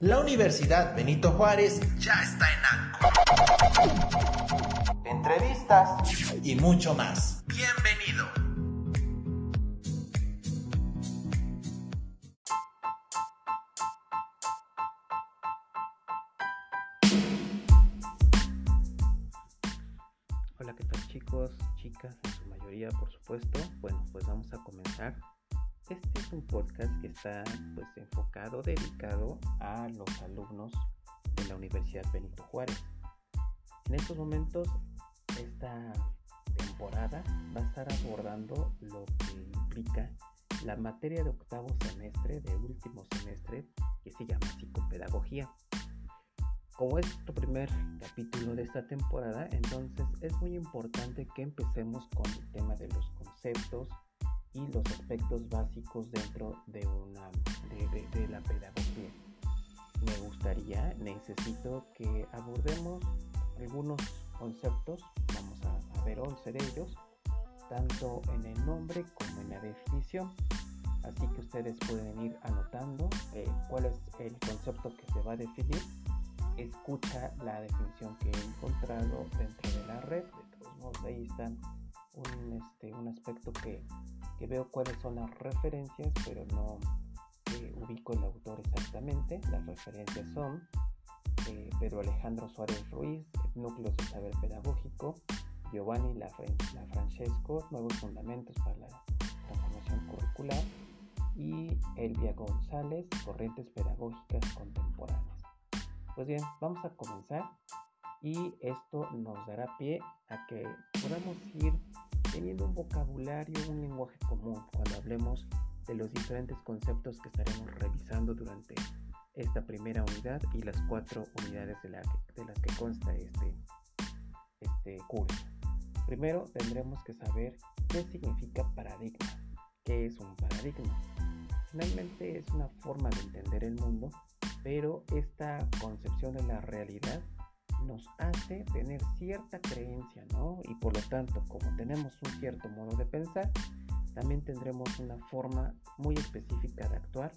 La Universidad Benito Juárez ya está en ANCO. Entrevistas y mucho más. Bienvenido. Hola, ¿qué tal chicos, chicas, en su mayoría por supuesto? Bueno, pues vamos a comenzar. Este es un podcast que está pues enfocado, dedicado a los alumnos de la Universidad Benito Juárez. En estos momentos, esta temporada va a estar abordando lo que implica la materia de octavo semestre, de último semestre, que se llama psicopedagogía. Como es nuestro primer capítulo de esta temporada, entonces es muy importante que empecemos con el tema de los conceptos y los aspectos básicos dentro de, una, de, de, la pedagogía. Me gustaría, necesito que abordemos algunos conceptos, vamos a, a ver 11 de ellos, tanto en el nombre como en la definición. Así que ustedes pueden ir anotando eh, cuál es el concepto que se va a definir escucha la definición que he encontrado dentro de la red. De todos modos, ahí está un, este, un aspecto que, que, veo cuáles son las referencias, pero no eh, ubico el autor exactamente. Las referencias son eh, Pedro Alejandro Suárez Ruiz, Núcleos de Saber Pedagógico, Giovanni La, la Francesco, Nuevos Fundamentos para la Transformación Curricular y Elvia González, Corrientes Pedagógicas Contemporáneas. Pues bien, vamos a comenzar y esto nos dará pie a que podamos ir teniendo un vocabulario, un lenguaje común cuando hablemos de los diferentes conceptos que estaremos revisando durante esta primera unidad y las cuatro unidades de, la de las que consta este, este curso. Primero tendremos que saber qué significa paradigma, qué es un paradigma. Finalmente es una forma de entender el mundo pero esta concepción de la realidad nos hace tener cierta creencia, ¿no? Y por lo tanto, como tenemos un cierto modo de pensar, también tendremos una forma muy específica de actuar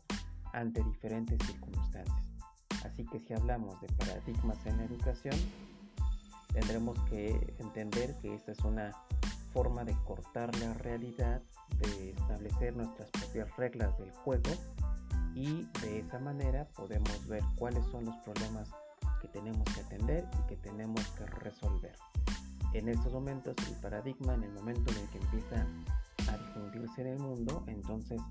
ante diferentes circunstancias. Así que si hablamos de paradigmas en la educación, tendremos que entender que esta es una forma de cortar la realidad, de establecer nuestras propias reglas del juego y de esa manera podemos ver cuáles son los problemas que tenemos que atender y que tenemos que resolver. En estos momentos el paradigma, en el momento en el que empieza a difundirse en el mundo, entonces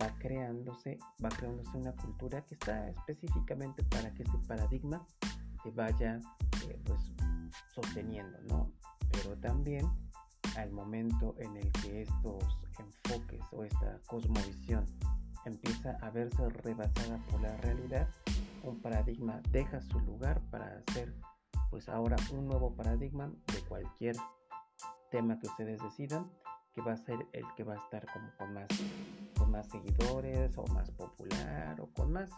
va creándose, va creándose una cultura que está específicamente para que este paradigma se vaya eh, pues sosteniendo, ¿no? Pero también al momento en el que estos enfoques o esta cosmovisión empieza a verse rebasada por la realidad, un paradigma deja su lugar para hacer pues ahora un nuevo paradigma de cualquier tema que ustedes decidan, que va a ser el que va a estar como con más, con más seguidores o más popular o con más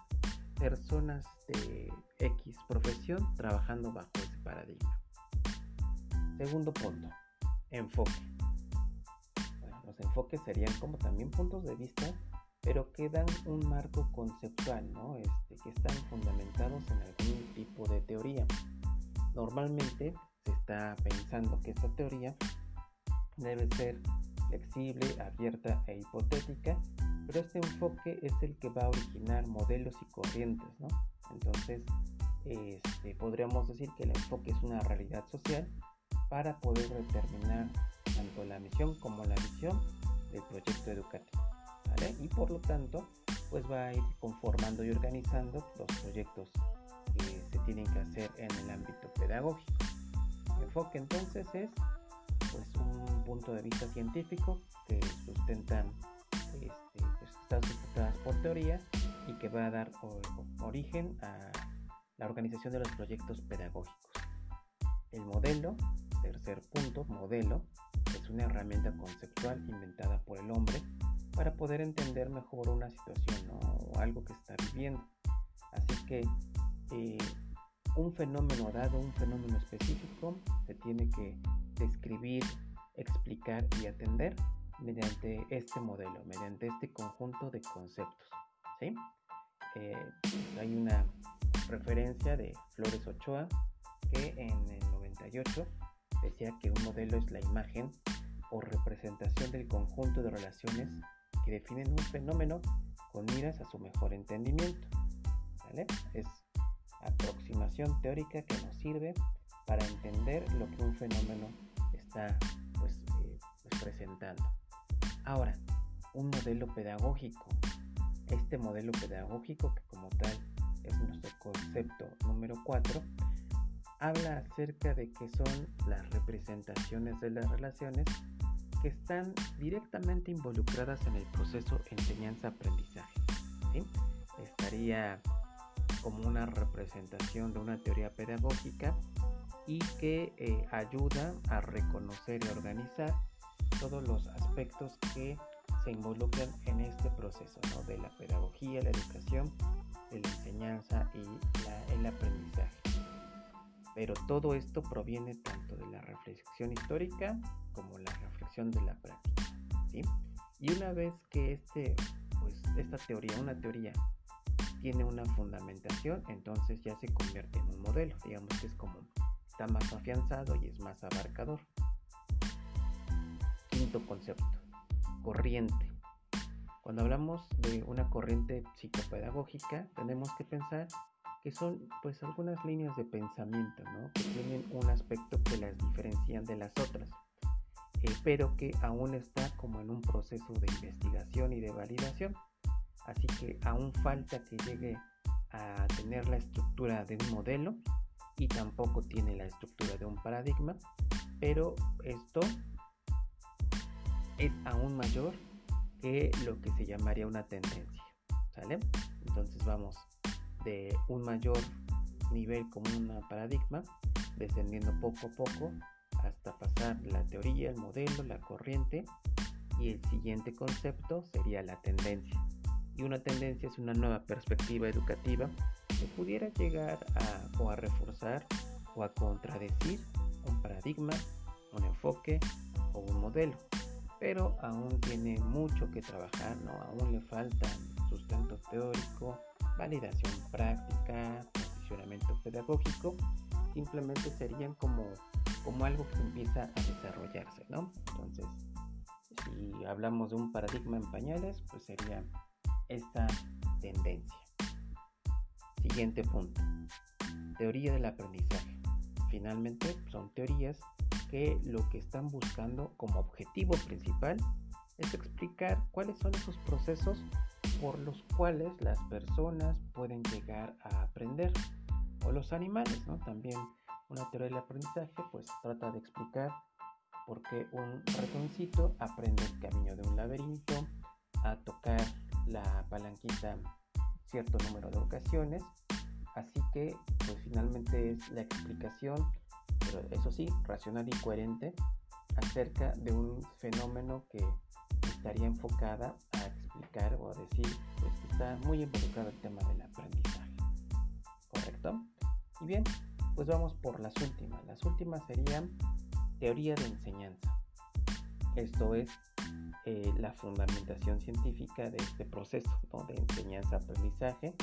personas de X profesión trabajando bajo ese paradigma. Segundo punto, enfoque. Los enfoques serían como también puntos de vista pero que dan un marco conceptual, ¿no? este, que están fundamentados en algún tipo de teoría. Normalmente se está pensando que esta teoría debe ser flexible, abierta e hipotética, pero este enfoque es el que va a originar modelos y corrientes, ¿no? Entonces, este, podríamos decir que el enfoque es una realidad social para poder determinar tanto la misión como la visión del proyecto educativo. Y por lo tanto, pues va a ir conformando y organizando los proyectos que se tienen que hacer en el ámbito pedagógico. El enfoque entonces es pues un punto de vista científico que sustentan este, pues, están sustentadas por teoría y que va a dar origen a la organización de los proyectos pedagógicos. El modelo, tercer punto, modelo, una herramienta conceptual inventada por el hombre para poder entender mejor una situación o algo que está viviendo. Así que eh, un fenómeno dado, un fenómeno específico, se tiene que describir, explicar y atender mediante este modelo, mediante este conjunto de conceptos. Eh, hay una referencia de Flores Ochoa, que en el 98 decía que un modelo es la imagen o representación del conjunto de relaciones que definen un fenómeno con miras a su mejor entendimiento. Es aproximación teórica que nos sirve para entender lo que un fenómeno está pues, eh, pues, presentando. Ahora, un modelo pedagógico. Este modelo pedagógico, que como tal es nuestro concepto número 4, habla acerca de que son las representaciones de las relaciones que están directamente involucradas en el proceso enseñanza-aprendizaje. Estaría como una representación de una teoría pedagógica y que eh, ayuda a reconocer y organizar todos los aspectos que se involucran en este proceso de la pedagogía, la educación, la enseñanza y el aprendizaje. Pero todo esto proviene tanto de la reflexión histórica como la reflexión de la práctica. Y una vez que este, pues, esta teoría, una teoría, tiene una fundamentación, entonces ya se convierte en un modelo. Digamos que es como está más afianzado y es más abarcador. Quinto concepto, corriente. Cuando hablamos de una corriente psicopedagógica, tenemos que pensar que son pues algunas líneas de pensamiento, Que tienen un aspecto que las diferencian de las otras, eh, pero que aún está como en un proceso de investigación y de validación. Así que aún falta que llegue a tener la estructura de un modelo y tampoco tiene la estructura de un paradigma, pero esto es aún mayor que lo que se llamaría una tendencia. ¿Sale? Entonces vamos de un mayor nivel como un paradigma, descendiendo poco a poco hasta pasar la teoría, el modelo, la corriente y el siguiente concepto sería la tendencia. Y una tendencia es una nueva perspectiva educativa que pudiera llegar a o a reforzar o a contradecir un paradigma, un enfoque o un modelo. Pero aún tiene mucho que trabajar, ¿no? Aún le falta sustento teórico, validación práctica, posicionamiento pedagógico, simplemente serían como, como algo que empieza a desarrollarse, ¿no? Entonces, si hablamos de un paradigma en pañales, pues sería esta tendencia. Siguiente punto. Teoría del aprendizaje. Finalmente, son teorías que lo que están buscando como objetivo principal es explicar cuáles son esos procesos por los cuales las personas pueden llegar a aprender o los animales, ¿no? También una teoría del aprendizaje pues trata de explicar por qué un ratoncito aprende el camino de un laberinto a tocar la palanquita cierto número de ocasiones así que pues finalmente es la explicación pero eso sí racional y coherente acerca de un fenómeno que estaría enfocada explicar o decir pues que está muy involucrado el tema del aprendizaje. ¿Correcto? Y bien, pues vamos por las últimas. Las últimas serían teoría de enseñanza. Esto es eh, la fundamentación científica de este proceso de enseñanza-aprendizaje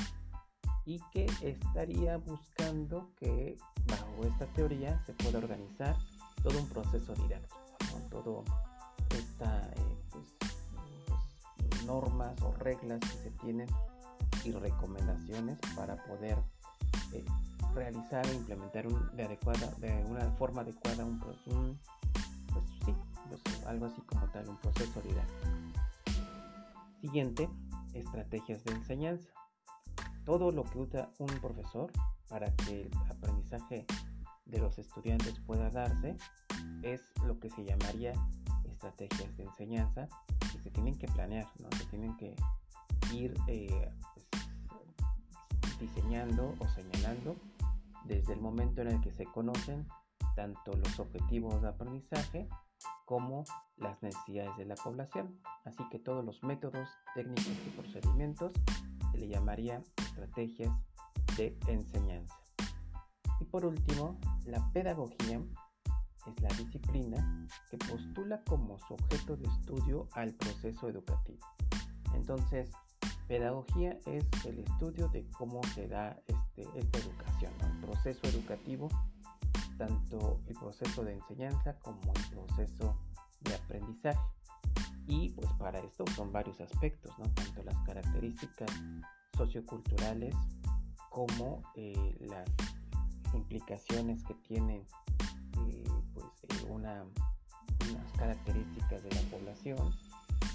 y que estaría buscando que bajo esta teoría se pueda organizar todo un proceso didáctico, todo esta normas o reglas que se tienen y recomendaciones para poder eh, realizar e implementar de, una forma adecuada un, pues pues, algo así como tal, un proceso didáctico. Siguiente, estrategias de enseñanza. Todo lo que usa un profesor para que el aprendizaje de los estudiantes pueda darse es lo que se llamaría estrategias de enseñanza se tienen que planear, ¿no? se tienen que ir eh, pues, diseñando o señalando desde el momento en el que se conocen tanto los objetivos de aprendizaje como las necesidades de la población. Así que todos los métodos, técnicos y procedimientos se le llamaría estrategias de enseñanza. Y por último, la pedagogía es la disciplina que postula como su objeto de estudio al proceso educativo. Entonces, Pedagogía es el estudio de cómo se da este, esta educación, el proceso educativo, tanto el proceso de enseñanza como el proceso de aprendizaje. Y pues para esto son varios aspectos, ¿no? tanto las características socioculturales como eh, las implicaciones que tienen pues, eh, una, unas características de la población.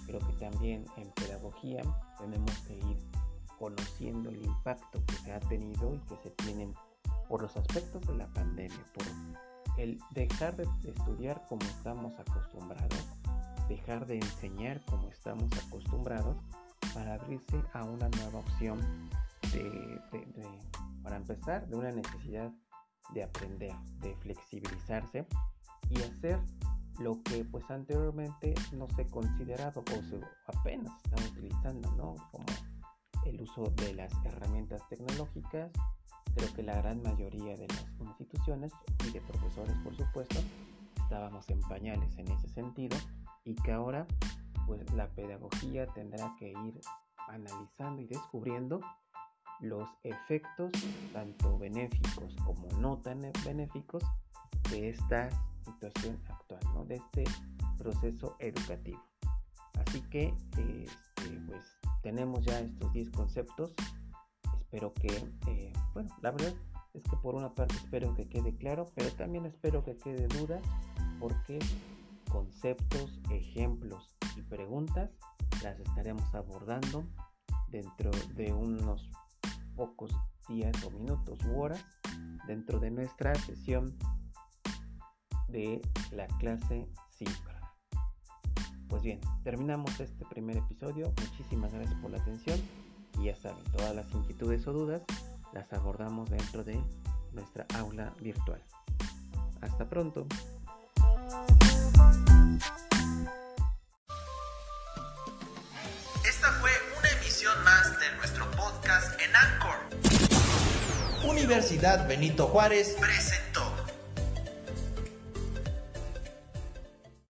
Creo que también en pedagogía tenemos que ir conociendo el impacto que se ha tenido y que se tienen por los aspectos de la pandemia, por el dejar de estudiar como estamos acostumbrados, dejar de enseñar como estamos acostumbrados para abrirse a una nueva opción de, para empezar, de una necesidad de aprender, de flexibilizarse y hacer lo que pues anteriormente no se consideraba o se apenas están utilizando, ¿no? Como el uso de las herramientas tecnológicas. Creo que la gran mayoría de las instituciones y de profesores, por supuesto, estábamos en pañales en ese sentido y que ahora pues la pedagogía tendrá que ir analizando y descubriendo los efectos tanto benéficos como no tan benéficos de esta situación actual, ¿no? de este proceso educativo. Así que este, pues tenemos ya estos 10 conceptos. Espero que, eh, bueno, la verdad es que por una parte espero que quede claro, pero también espero que quede duda porque conceptos, ejemplos y preguntas las estaremos abordando dentro de unos pocos días o minutos u horas dentro de nuestra sesión de la clase síncrona. Pues bien, terminamos este primer episodio. Muchísimas gracias por la atención y ya saben, todas las inquietudes o dudas las abordamos dentro de nuestra aula virtual. Hasta pronto. Esta fue una emisión más de nuestro podcast en Anchor. Universidad Benito Juárez presenta